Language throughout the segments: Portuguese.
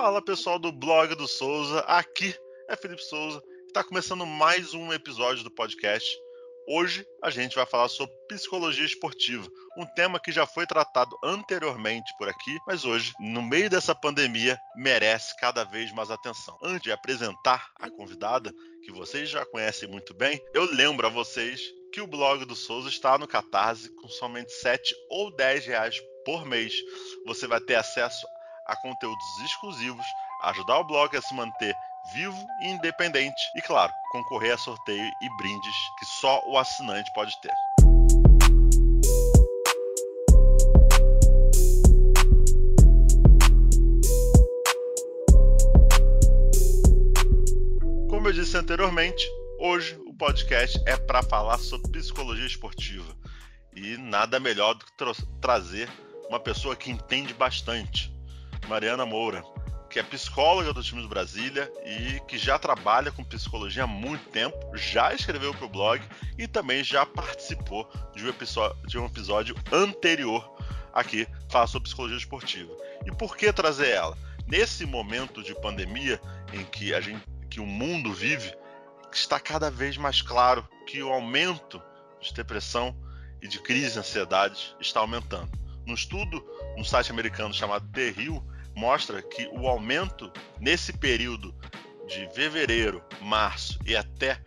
Fala pessoal do blog do Souza, aqui é Felipe Souza, está começando mais um episódio do podcast. Hoje a gente vai falar sobre psicologia esportiva, um tema que já foi tratado anteriormente por aqui, mas hoje, no meio dessa pandemia, merece cada vez mais atenção. Antes de apresentar a convidada, que vocês já conhecem muito bem, eu lembro a vocês que o blog do Souza está no Catarse com somente 7 ou 10 reais por mês. Você vai ter acesso a conteúdos exclusivos, ajudar o blog a se manter vivo e independente e, claro, concorrer a sorteio e brindes que só o assinante pode ter. Como eu disse anteriormente, hoje o podcast é para falar sobre psicologia esportiva. E nada melhor do que tra trazer uma pessoa que entende bastante, Mariana Moura, que é psicóloga do time do Brasília e que já trabalha com psicologia há muito tempo, já escreveu para o blog e também já participou de um, episódio, de um episódio anterior aqui, falar sobre psicologia esportiva. E por que trazer ela? Nesse momento de pandemia em que, a gente, que o mundo vive, está cada vez mais claro que o aumento de depressão e de crise de ansiedade está aumentando. No estudo, no site americano chamado The Hill, mostra que o aumento nesse período de fevereiro, março e até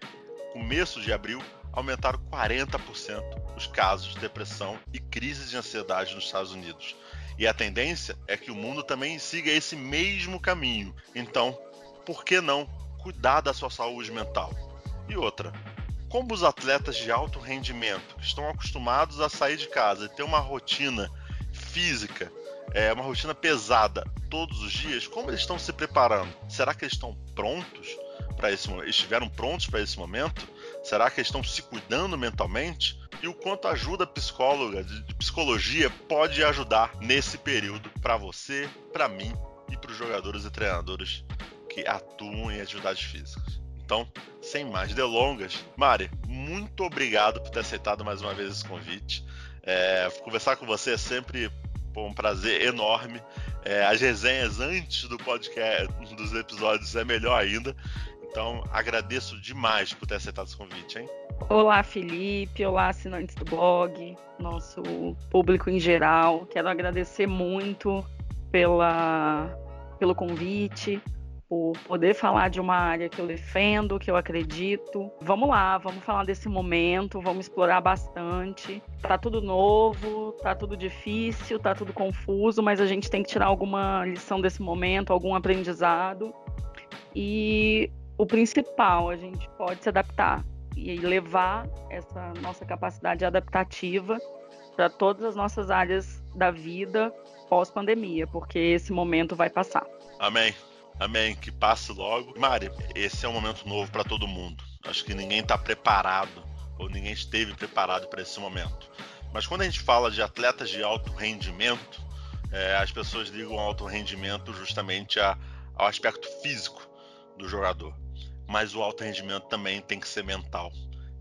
começo de abril aumentaram 40% os casos de depressão e crises de ansiedade nos Estados Unidos. E a tendência é que o mundo também siga esse mesmo caminho. Então, por que não cuidar da sua saúde mental? E outra, como os atletas de alto rendimento que estão acostumados a sair de casa e ter uma rotina física é, uma rotina pesada todos os dias, como eles estão se preparando? Será que eles estão prontos para esse momento? Estiveram prontos para esse momento? Será que eles estão se cuidando mentalmente? E o quanto ajuda a psicóloga de psicologia pode ajudar nesse período para você, para mim e para os jogadores e treinadores que atuam em atividades físicas. Então, sem mais delongas, Mari, muito obrigado por ter aceitado mais uma vez esse convite. É, conversar com você é sempre Pô, um prazer enorme. É, as resenhas antes do podcast, dos episódios, é melhor ainda. Então, agradeço demais por ter aceitado esse convite, hein? Olá, Felipe. Olá, assinantes do blog, nosso público em geral. Quero agradecer muito pela, pelo convite, por poder falar de uma área que eu defendo, que eu acredito. Vamos lá, vamos falar desse momento, vamos explorar bastante. Tá tudo novo, tá tudo difícil, tá tudo confuso, mas a gente tem que tirar alguma lição desse momento, algum aprendizado. E o principal, a gente pode se adaptar e levar essa nossa capacidade adaptativa para todas as nossas áreas da vida pós-pandemia, porque esse momento vai passar. Amém. Amém. Que passe logo. Mari, esse é um momento novo para todo mundo. Acho que ninguém está preparado ou ninguém esteve preparado para esse momento. Mas quando a gente fala de atletas de alto rendimento, é, as pessoas ligam alto rendimento justamente a, ao aspecto físico do jogador. Mas o alto rendimento também tem que ser mental.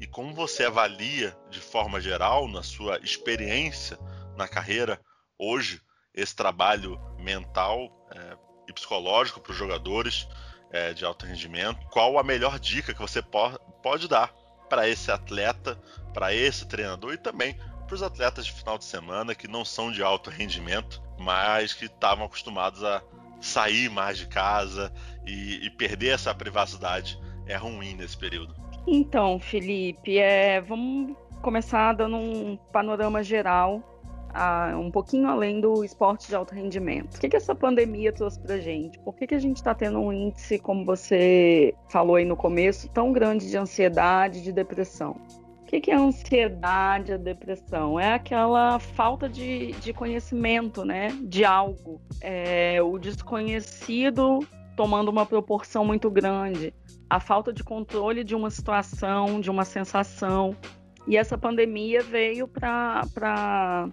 E como você avalia de forma geral, na sua experiência na carreira, hoje, esse trabalho mental é, e psicológico para os jogadores é, de alto rendimento. Qual a melhor dica que você po pode dar para esse atleta, para esse treinador e também para os atletas de final de semana que não são de alto rendimento, mas que estavam acostumados a sair mais de casa e, e, perder essa privacidade é ruim nesse período. Então, Felipe, é, vamos começar dando um panorama geral a, um pouquinho além do esporte de alto rendimento. O que, que essa pandemia trouxe pra gente? Por que, que a gente está tendo um índice, como você falou aí no começo, tão grande de ansiedade, de depressão? O que, que é a ansiedade, a depressão? É aquela falta de, de conhecimento, né? De algo. É, o desconhecido tomando uma proporção muito grande. A falta de controle de uma situação, de uma sensação. E essa pandemia veio para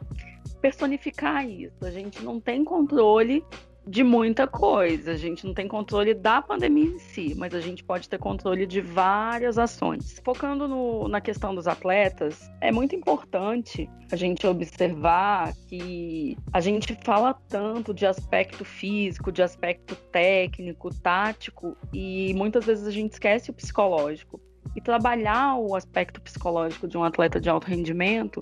personificar isso. A gente não tem controle de muita coisa. A gente não tem controle da pandemia em si, mas a gente pode ter controle de várias ações. Focando no, na questão dos atletas, é muito importante a gente observar que a gente fala tanto de aspecto físico, de aspecto técnico, tático, e muitas vezes a gente esquece o psicológico. E trabalhar o aspecto psicológico de um atleta de alto rendimento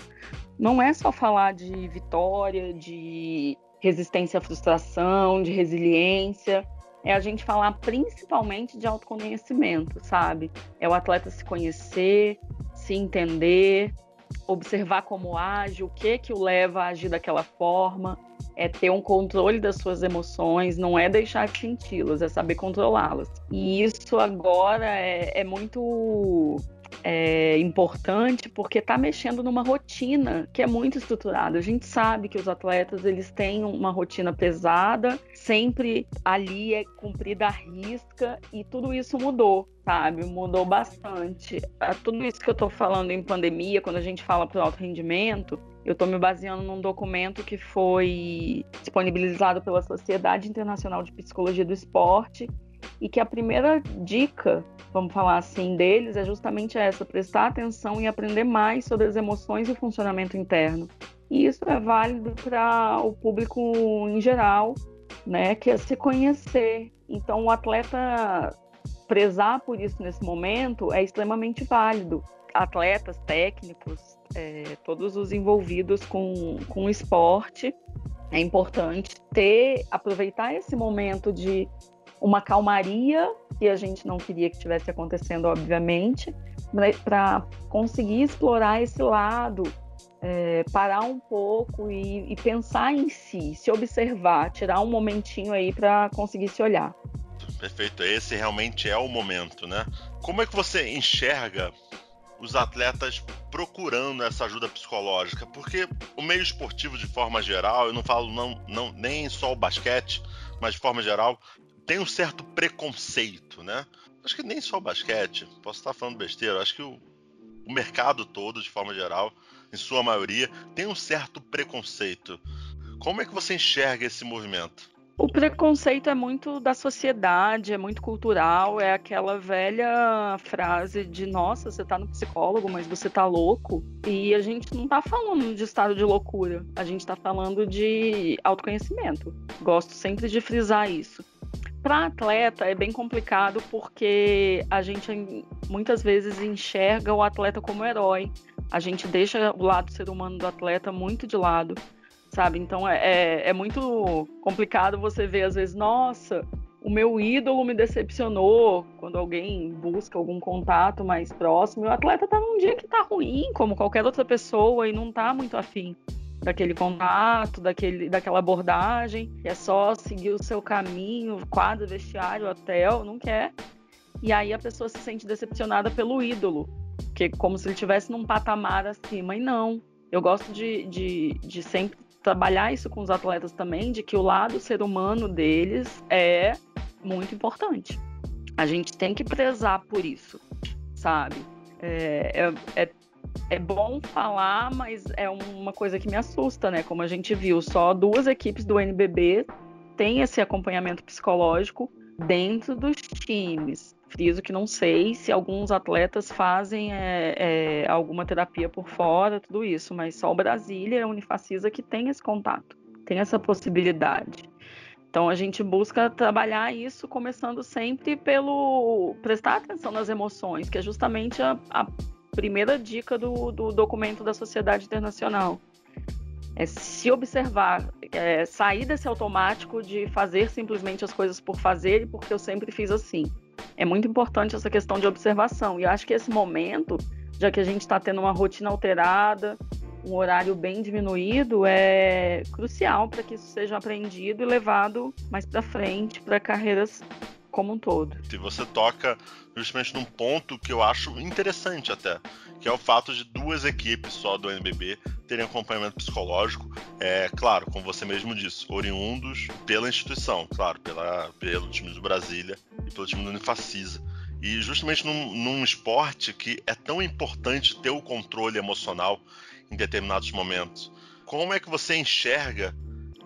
não é só falar de vitória, de resistência à frustração, de resiliência. É a gente falar principalmente de autoconhecimento, sabe? É o atleta se conhecer, se entender, observar como age, o que que o leva a agir daquela forma, é ter um controle das suas emoções, não é deixar de senti-las, é saber controlá-las. E isso agora é, é muito é, importante porque está mexendo numa rotina que é muito estruturada. A gente sabe que os atletas eles têm uma rotina pesada, sempre ali é cumprida a risca e tudo isso mudou, sabe? Mudou bastante. Tudo isso que eu estou falando em pandemia, quando a gente fala para o alto rendimento, eu estou me baseando num documento que foi disponibilizado pela Sociedade Internacional de Psicologia do Esporte e que a primeira dica, vamos falar assim, deles é justamente essa: prestar atenção e aprender mais sobre as emoções e o funcionamento interno. E isso é válido para o público em geral, né, que é se conhecer. Então, o atleta prezar por isso nesse momento é extremamente válido. Atletas, técnicos, é, todos os envolvidos com, com o esporte, é importante ter, aproveitar esse momento de uma calmaria que a gente não queria que tivesse acontecendo, obviamente, para conseguir explorar esse lado, é, parar um pouco e, e, pensar em si, se observar, tirar um momentinho aí para conseguir se olhar. Perfeito, esse realmente é o momento, né? Como é que você enxerga os atletas procurando essa ajuda psicológica? Porque o meio esportivo, de forma geral, eu não falo não, não nem só o basquete, mas de forma geral, tem um certo preconceito, né? Acho que nem só o basquete, posso estar falando besteira, acho que o, o mercado todo, de forma geral, em sua maioria, tem um certo preconceito. Como é que você enxerga esse movimento? O preconceito é muito da sociedade, é muito cultural, é aquela velha frase de nossa, você tá no psicólogo, mas você tá louco. E a gente não tá falando de estado de loucura, a gente tá falando de autoconhecimento. Gosto sempre de frisar isso para atleta é bem complicado porque a gente muitas vezes enxerga o atleta como herói. A gente deixa o lado ser humano do atleta muito de lado, sabe? Então é, é, é muito complicado você ver, às vezes, nossa, o meu ídolo me decepcionou quando alguém busca algum contato mais próximo. O atleta tá num dia que tá ruim, como qualquer outra pessoa, e não tá muito afim daquele contato, daquele, daquela abordagem, é só seguir o seu caminho, quadro, vestiário, hotel, não quer. E aí a pessoa se sente decepcionada pelo ídolo, que é como se ele estivesse num patamar acima, e não. Eu gosto de, de, de sempre trabalhar isso com os atletas também, de que o lado ser humano deles é muito importante. A gente tem que prezar por isso, sabe? É, é, é é bom falar, mas é uma coisa que me assusta, né? Como a gente viu, só duas equipes do NBB têm esse acompanhamento psicológico dentro dos times. Friso que não sei se alguns atletas fazem é, é, alguma terapia por fora, tudo isso, mas só o Brasília e a Unifacisa que tem esse contato, tem essa possibilidade. Então a gente busca trabalhar isso começando sempre pelo prestar atenção nas emoções, que é justamente a, a primeira dica do, do documento da Sociedade Internacional. É se observar, é, sair desse automático de fazer simplesmente as coisas por fazer e porque eu sempre fiz assim. É muito importante essa questão de observação. E acho que esse momento, já que a gente está tendo uma rotina alterada, um horário bem diminuído, é crucial para que isso seja aprendido e levado mais para frente para carreiras como um todo. E você toca justamente num ponto que eu acho interessante até, que é o fato de duas equipes só do NBB terem acompanhamento psicológico, é claro, como você mesmo disse, oriundos pela instituição, claro, pela, pelo time do Brasília e pelo time do Unifacisa. E justamente num, num esporte que é tão importante ter o controle emocional em determinados momentos. Como é que você enxerga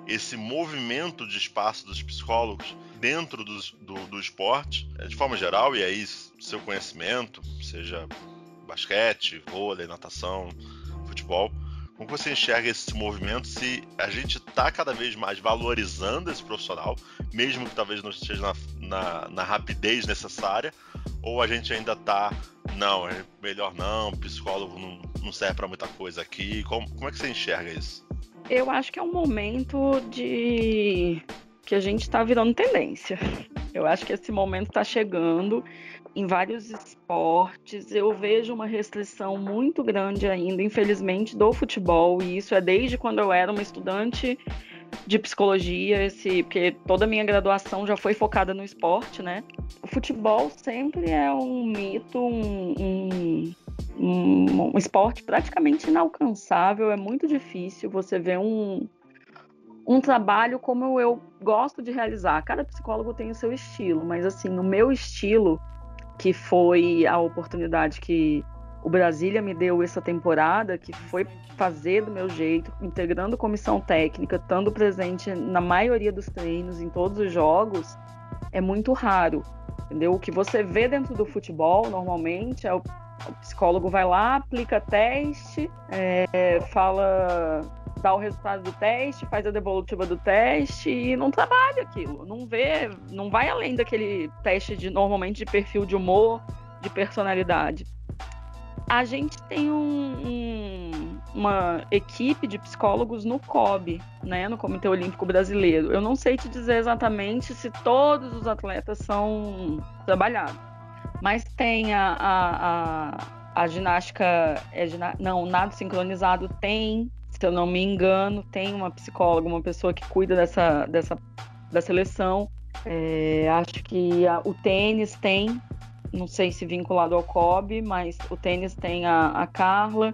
esse movimento de espaço dos psicólogos dentro do, do, do esporte, é, de forma geral, e aí seu conhecimento, seja basquete, vôlei, natação, futebol, como você enxerga esse movimento se a gente está cada vez mais valorizando esse profissional, mesmo que talvez não esteja na, na, na rapidez necessária, ou a gente ainda está, não, é melhor não, psicólogo não, não serve para muita coisa aqui. Como, como é que você enxerga isso? Eu acho que é um momento de que a gente está virando tendência. Eu acho que esse momento está chegando em vários esportes. Eu vejo uma restrição muito grande ainda, infelizmente, do futebol, e isso é desde quando eu era uma estudante de psicologia, esse, porque toda a minha graduação já foi focada no esporte, né? O futebol sempre é um mito, um, um, um, esporte praticamente inalcançável, é muito difícil você ver um, um trabalho como eu gosto de realizar. Cada psicólogo tem o seu estilo, mas assim, o meu estilo, que foi a oportunidade que o Brasília me deu essa temporada, que foi fazer do meu jeito, integrando comissão técnica, estando presente na maioria dos treinos, em todos os jogos, é muito raro. Entendeu? O que você vê dentro do futebol, normalmente, é o, o psicólogo vai lá, aplica teste, é, fala dá o resultado do teste, faz a devolutiva do teste e não trabalha aquilo, não vê, não vai além daquele teste de normalmente de perfil de humor, de personalidade. A gente tem um, um, uma equipe de psicólogos no COB, né, no Comitê Olímpico Brasileiro. Eu não sei te dizer exatamente se todos os atletas são trabalhados, mas tem a, a, a, a ginástica, é, não, nado sincronizado tem, se eu não me engano, tem uma psicóloga, uma pessoa que cuida dessa, dessa da seleção. É, acho que a, o tênis tem, não sei se vinculado ao COB, mas o tênis tem a, a Carla.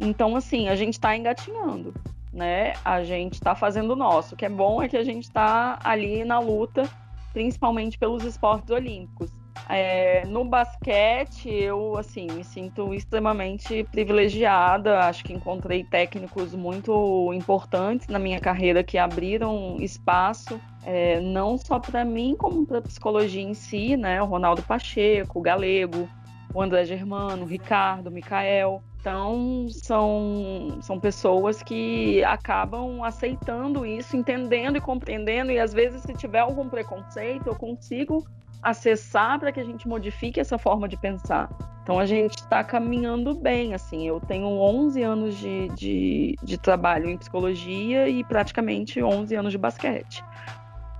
Então, assim, a gente está engatinhando, né? A gente está fazendo o nosso. O que é bom é que a gente está ali na luta, principalmente pelos esportes olímpicos. É, no basquete, eu assim me sinto extremamente privilegiada. Acho que encontrei técnicos muito importantes na minha carreira que abriram espaço é, não só para mim, como para a psicologia em si, né? O Ronaldo Pacheco, o Galego, o André Germano, o Ricardo, o Mikael. Então, são, são pessoas que acabam aceitando isso, entendendo e compreendendo, e às vezes, se tiver algum preconceito, eu consigo acessar para que a gente modifique essa forma de pensar. Então a gente está caminhando bem, assim. Eu tenho 11 anos de, de, de, trabalho em psicologia e praticamente 11 anos de basquete.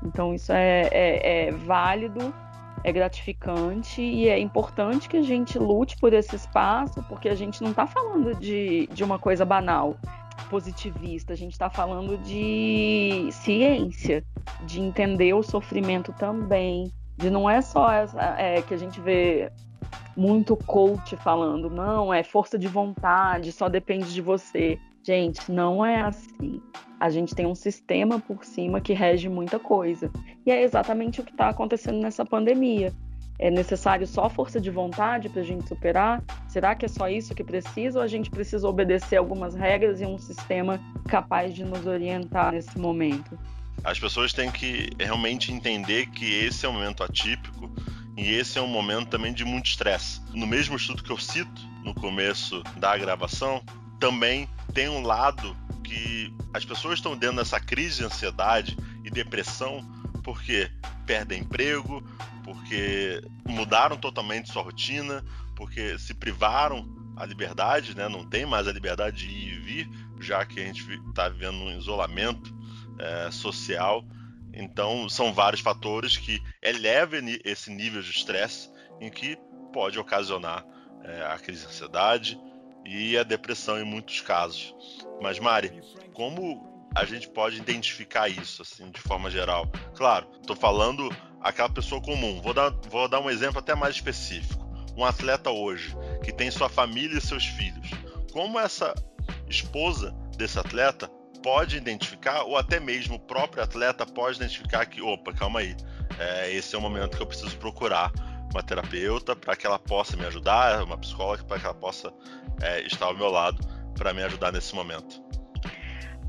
Então isso é, é, é válido, é gratificante e é importante que a gente lute por esse espaço, porque a gente não está falando de, de uma coisa banal positivista, a gente está falando de ciência, de entender o sofrimento também, de não é só essa, é, que a gente vê muito coach falando, não, é força de vontade, só depende de você. Gente, não é assim. A gente tem um sistema por cima que rege muita coisa. E é exatamente o que está acontecendo nessa pandemia. É necessário só força de vontade para a gente superar? Será que é só isso que precisa ou a gente precisa obedecer algumas regras e um sistema capaz de nos orientar nesse momento? As pessoas têm que realmente entender que esse é um momento atípico e esse é um momento também de muito estresse. No mesmo estudo que eu cito no começo da gravação, também tem um lado que as pessoas estão dentro dessa crise de ansiedade e depressão porque perdem emprego, porque mudaram totalmente sua rotina, porque se privaram a liberdade, né? não tem mais a liberdade de ir e vir, já que a gente está vivendo um isolamento é, social. Então, são vários fatores que elevam esse nível de estresse em que pode ocasionar é, a crise de ansiedade e a depressão em muitos casos. Mas, Mari, como a gente pode identificar isso, assim, de forma geral? Claro, estou falando aquela pessoa comum. Vou dar, vou dar um exemplo até mais específico. Um atleta hoje, que tem sua família e seus filhos. Como essa esposa desse atleta pode identificar, ou até mesmo o próprio atleta pode identificar que, opa, calma aí, é, esse é o momento que eu preciso procurar uma terapeuta para que ela possa me ajudar, uma psicóloga para que ela possa é, estar ao meu lado para me ajudar nesse momento.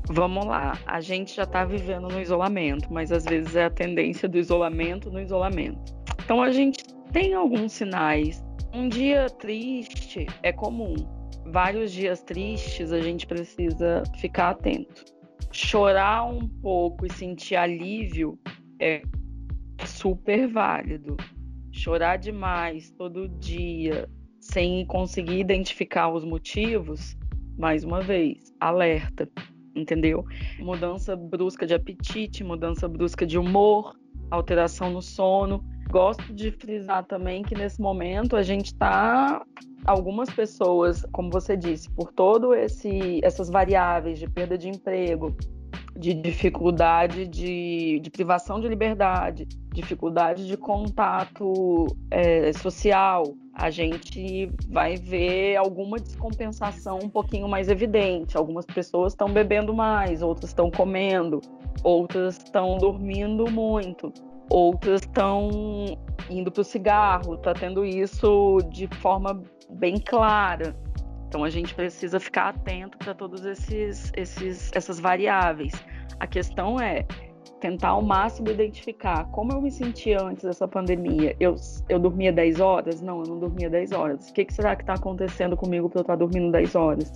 Vamos lá, a gente já está vivendo no isolamento, mas às vezes é a tendência do isolamento no isolamento. Então a gente tem alguns sinais. Um dia triste é comum. Vários dias tristes a gente precisa ficar atento. Chorar um pouco e sentir alívio é super válido. Chorar demais todo dia sem conseguir identificar os motivos, mais uma vez, alerta, entendeu? Mudança brusca de apetite, mudança brusca de humor, alteração no sono. Gosto de frisar também que nesse momento a gente está algumas pessoas, como você disse, por todo esse essas variáveis de perda de emprego, de dificuldade de, de privação de liberdade, dificuldade de contato é, social, a gente vai ver alguma descompensação um pouquinho mais evidente. Algumas pessoas estão bebendo mais, outras estão comendo, outras estão dormindo muito outras estão indo para o cigarro, está tendo isso de forma bem clara. Então a gente precisa ficar atento para todas esses, esses, essas variáveis. A questão é tentar ao máximo identificar como eu me sentia antes dessa pandemia. Eu, eu dormia 10 horas? Não, eu não dormia 10 horas. O que, que será que está acontecendo comigo para eu estar tá dormindo 10 horas?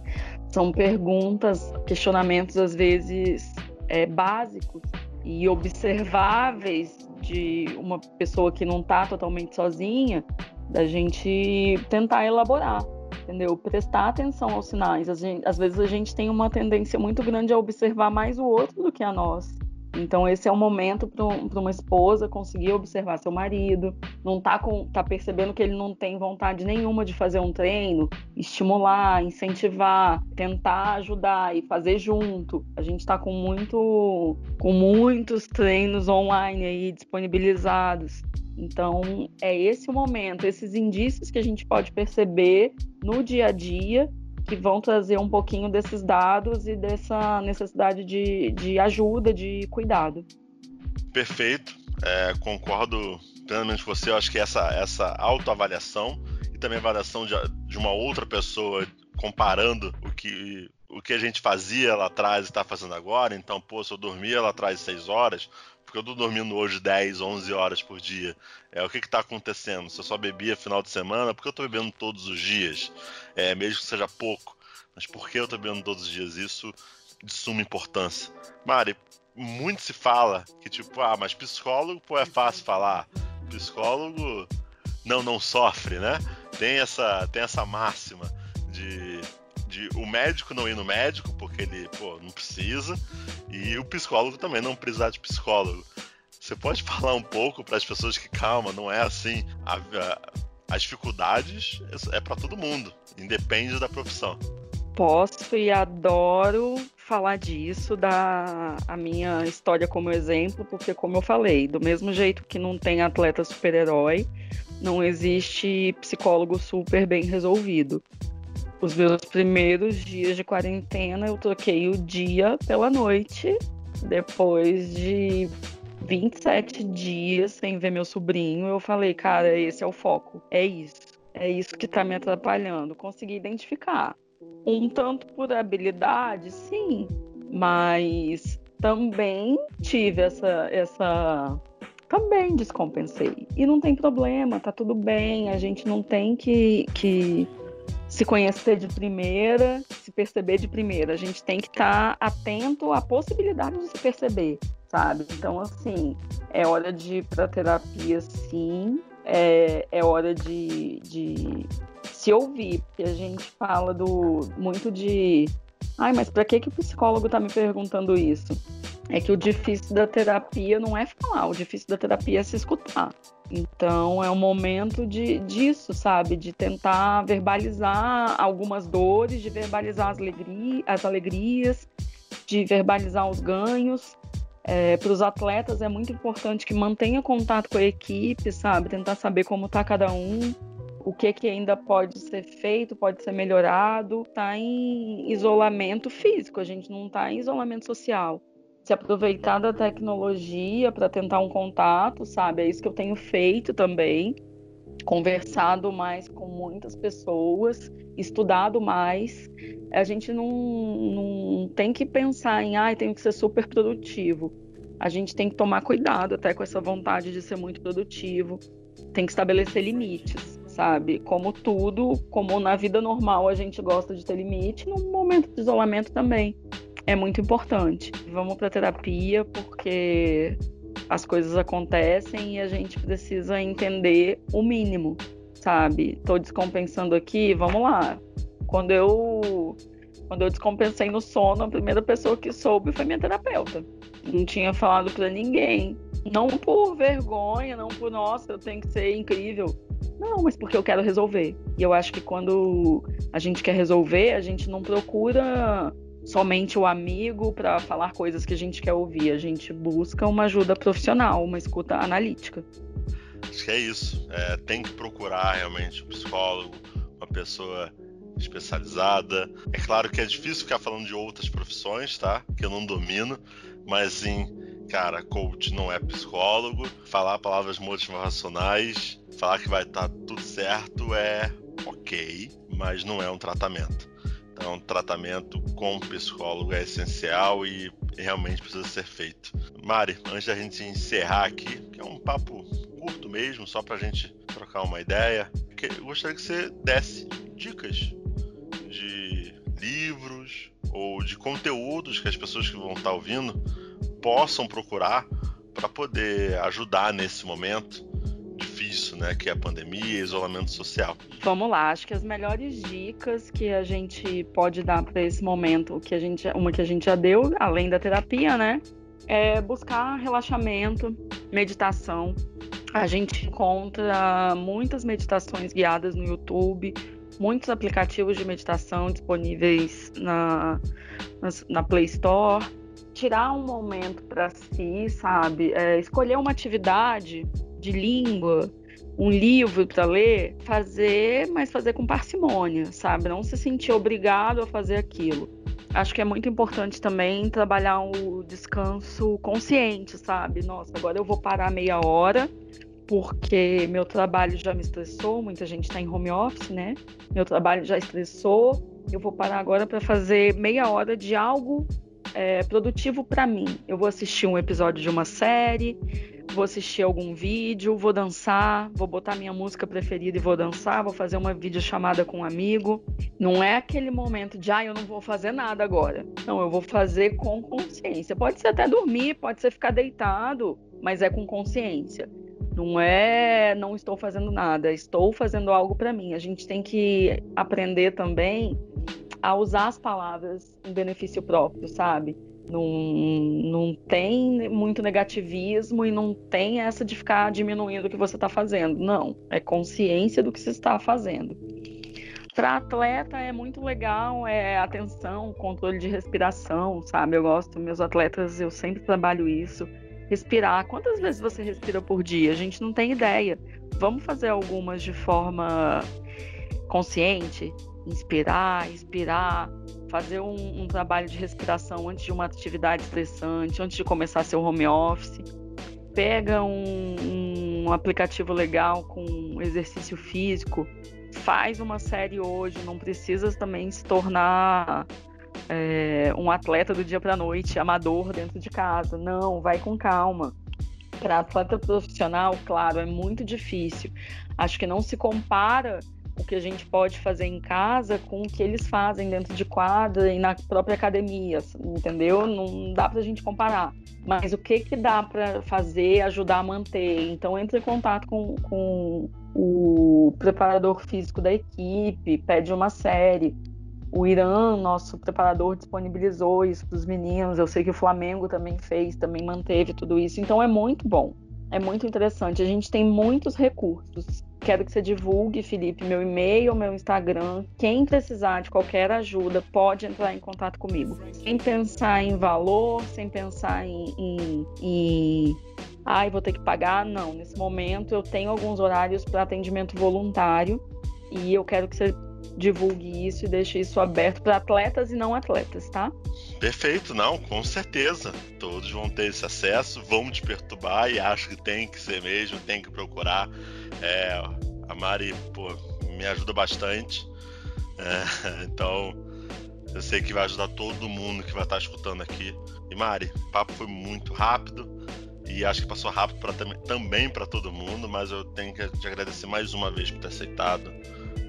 São perguntas, questionamentos às vezes é, básicos e observáveis de uma pessoa que não está totalmente sozinha, da gente tentar elaborar, entendeu? Prestar atenção aos sinais. às vezes a gente tem uma tendência muito grande a observar mais o outro do que a nós. Então esse é o momento para uma esposa conseguir observar seu marido, não tá com, tá percebendo que ele não tem vontade nenhuma de fazer um treino, estimular, incentivar, tentar ajudar e fazer junto. A gente está com muito com muitos treinos online aí disponibilizados. Então, é esse o momento, esses indícios que a gente pode perceber no dia a dia que vão trazer um pouquinho desses dados e dessa necessidade de, de ajuda, de cuidado. Perfeito, é, concordo plenamente com você. Eu acho que essa, essa autoavaliação e também avaliação de, de uma outra pessoa comparando o que, o que a gente fazia lá atrás e está fazendo agora. Então, pô, se eu dormia lá atrás seis horas, porque eu tô dormindo hoje 10, 11 horas por dia. É, o que que tá acontecendo? Se eu só bebia final de semana, por que eu tô bebendo todos os dias? É, mesmo que seja pouco. Mas por que eu tô bebendo todos os dias? Isso de suma importância. Mari, muito se fala que, tipo, ah, mas psicólogo, pô, é fácil falar. Psicólogo não, não sofre, né? Tem essa, tem essa máxima de de o médico não ir no médico, porque ele, pô, não precisa, e o psicólogo também não precisar de psicólogo. Você pode falar um pouco para as pessoas que, calma, não é assim. A, a, as dificuldades é para todo mundo, independe da profissão. Posso e adoro falar disso, dar a minha história como exemplo, porque, como eu falei, do mesmo jeito que não tem atleta super-herói, não existe psicólogo super bem resolvido os meus primeiros dias de quarentena, eu troquei o dia pela noite, depois de 27 dias sem ver meu sobrinho, eu falei, cara, esse é o foco, é isso. É isso que tá me atrapalhando. Consegui identificar. Um tanto por habilidade, sim, mas também tive essa, essa também descompensei. E não tem problema, tá tudo bem, a gente não tem que, que se conhecer de primeira, se perceber de primeira. A gente tem que estar tá atento à possibilidade de se perceber, sabe? Então, assim, é hora de ir para terapia, sim. É, é hora de, de se ouvir, porque a gente fala do muito de Ai, mas para que, que o psicólogo está me perguntando isso? É que o difícil da terapia não é falar, o difícil da terapia é se escutar. Então é um momento de, disso, sabe? De tentar verbalizar algumas dores, de verbalizar as, as alegrias, de verbalizar os ganhos. É, Para os atletas é muito importante que mantenha contato com a equipe, sabe? Tentar saber como está cada um, o que, que ainda pode ser feito, pode ser melhorado. Está em isolamento físico, a gente não está em isolamento social. Se aproveitar da tecnologia para tentar um contato, sabe? É isso que eu tenho feito também. conversado mais com muitas pessoas, estudado mais. A gente não, não tem que pensar em, ah, tenho que ser super produtivo. A gente tem que tomar cuidado até com essa vontade de ser muito produtivo. Tem que estabelecer limites, sabe? Como tudo, como na vida normal a gente gosta de ter limite, no momento de isolamento também é muito importante. Vamos para terapia porque as coisas acontecem e a gente precisa entender o mínimo, sabe? Tô descompensando aqui, vamos lá. Quando eu quando eu descompensei no sono, a primeira pessoa que soube foi minha terapeuta. Não tinha falado para ninguém. Não por vergonha, não por nossa, eu tenho que ser incrível. Não, mas porque eu quero resolver. E eu acho que quando a gente quer resolver, a gente não procura somente o amigo para falar coisas que a gente quer ouvir. A gente busca uma ajuda profissional, uma escuta analítica. Acho que é isso. É, tem que procurar realmente um psicólogo, uma pessoa especializada. É claro que é difícil ficar falando de outras profissões, tá? Que eu não domino, mas sim, cara, coach não é psicólogo. Falar palavras motivacionais, falar que vai estar tá tudo certo é ok, mas não é um tratamento. Então, tratamento com psicólogo é essencial e realmente precisa ser feito. Mari, antes da gente encerrar aqui, que é um papo curto mesmo, só para a gente trocar uma ideia, eu gostaria que você desse dicas de livros ou de conteúdos que as pessoas que vão estar ouvindo possam procurar para poder ajudar nesse momento difícil, né, que é a pandemia isolamento social. Vamos lá, acho que as melhores dicas que a gente pode dar para esse momento, que a gente, uma que a gente já deu, além da terapia, né, é buscar relaxamento, meditação. A gente encontra muitas meditações guiadas no YouTube, muitos aplicativos de meditação disponíveis na, na, na Play Store. Tirar um momento para si, sabe? É, escolher uma atividade de língua, um livro para ler, fazer, mas fazer com parcimônia, sabe? Não se sentir obrigado a fazer aquilo. Acho que é muito importante também trabalhar o descanso consciente, sabe? Nossa, agora eu vou parar meia hora porque meu trabalho já me estressou, muita gente está em home office, né? Meu trabalho já estressou, eu vou parar agora para fazer meia hora de algo é, produtivo para mim. Eu vou assistir um episódio de uma série, vou assistir algum vídeo, vou dançar, vou botar minha música preferida e vou dançar, vou fazer uma videochamada com um amigo. Não é aquele momento de, ah, eu não vou fazer nada agora. Não, eu vou fazer com consciência. Pode ser até dormir, pode ser ficar deitado, mas é com consciência. Não é, não estou fazendo nada, estou fazendo algo para mim. A gente tem que aprender também a usar as palavras em benefício próprio, sabe? Não, não tem muito negativismo e não tem essa de ficar diminuindo o que você está fazendo. Não, é consciência do que você está fazendo. Para atleta é muito legal, é atenção, controle de respiração, sabe? Eu gosto, meus atletas, eu sempre trabalho isso. Respirar. Quantas vezes você respira por dia? A gente não tem ideia. Vamos fazer algumas de forma consciente? Inspirar, expirar, fazer um, um, trabalho de respiração antes de uma atividade estressante, antes de começar seu home office. Pega um, um aplicativo legal com exercício físico, faz uma série hoje, não precisa também se tornar é, um atleta do dia para noite, amador dentro de casa. Não, vai com calma. Para atleta profissional, claro, é muito difícil. Acho que não se compara o que a gente pode fazer em casa com o que eles fazem dentro de quadra e na própria academia, entendeu? Não dá para a gente comparar. Mas o que que dá para fazer, ajudar a manter? Então entre em contato com, com o preparador físico da equipe, pede uma série. O Irã, nosso preparador, disponibilizou isso para os meninos. Eu sei que o Flamengo também fez, também manteve tudo isso. Então é muito bom. É muito interessante. A gente tem muitos recursos. Quero que você divulgue, Felipe, meu e-mail, meu Instagram. Quem precisar de qualquer ajuda pode entrar em contato comigo. Sem pensar em valor, sem pensar em, em, em ai, vou ter que pagar. Não, nesse momento eu tenho alguns horários para atendimento voluntário e eu quero que você divulgue isso e deixe isso aberto para atletas e não atletas, tá? Perfeito, não, com certeza. Todos vão ter esse acesso, vão te perturbar e acho que tem que ser mesmo, tem que procurar. É, A Mari, pô, me ajuda bastante. É, então, eu sei que vai ajudar todo mundo que vai estar escutando aqui. E Mari, o papo foi muito rápido e acho que passou rápido pra, também para todo mundo, mas eu tenho que te agradecer mais uma vez por ter aceitado,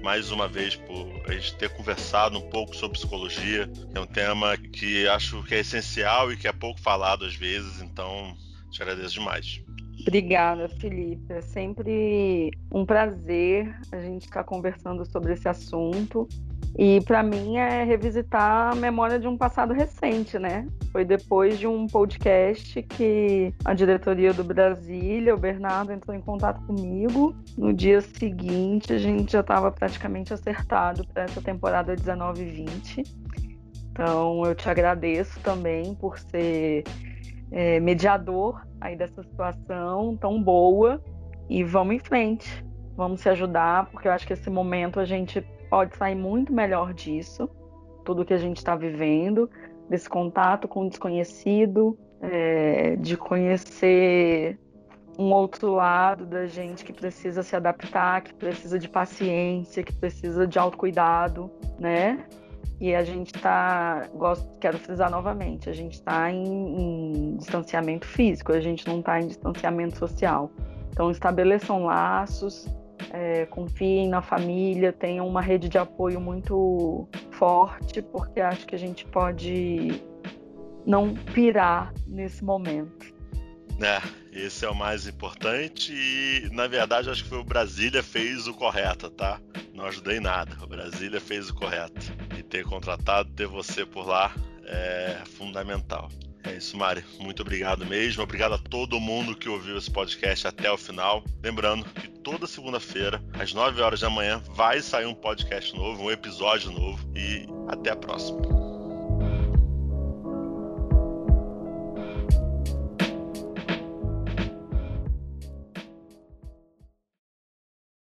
mais uma vez por a gente ter conversado um pouco sobre psicologia, é um tema que acho que é essencial e que é pouco falado às vezes, então te agradeço demais. Obrigada, Felipe. É sempre um prazer a gente estar conversando sobre esse assunto. E para mim é revisitar a memória de um passado recente, né? Foi depois de um podcast que a diretoria do Brasília, o Bernardo, entrou em contato comigo. No dia seguinte, a gente já estava praticamente acertado para essa temporada 19-20. Então, eu te agradeço também por ser é, mediador aí dessa situação tão boa e vamos em frente, vamos se ajudar, porque eu acho que esse momento a gente pode sair muito melhor disso, tudo que a gente está vivendo, desse contato com o desconhecido, é, de conhecer um outro lado da gente que precisa se adaptar, que precisa de paciência, que precisa de autocuidado, né? E a gente está, quero frisar novamente, a gente está em, em, distanciamento físico, a gente não está em distanciamento social. Então estabeleçam laços, é, confiem na família, tenham uma rede de apoio muito forte, porque acho que a gente pode não pirar nesse momento. É, esse é o mais importante e, na verdade, acho que foi o Brasília fez o correto, tá? Não ajudei nada. O Brasília fez o correto. E ter contratado, ter você por lá é fundamental. É isso, Mari. Muito obrigado mesmo. Obrigado a todo mundo que ouviu esse podcast até o final. Lembrando que toda segunda-feira, às 9 horas da manhã, vai sair um podcast novo, um episódio novo. E até a próxima.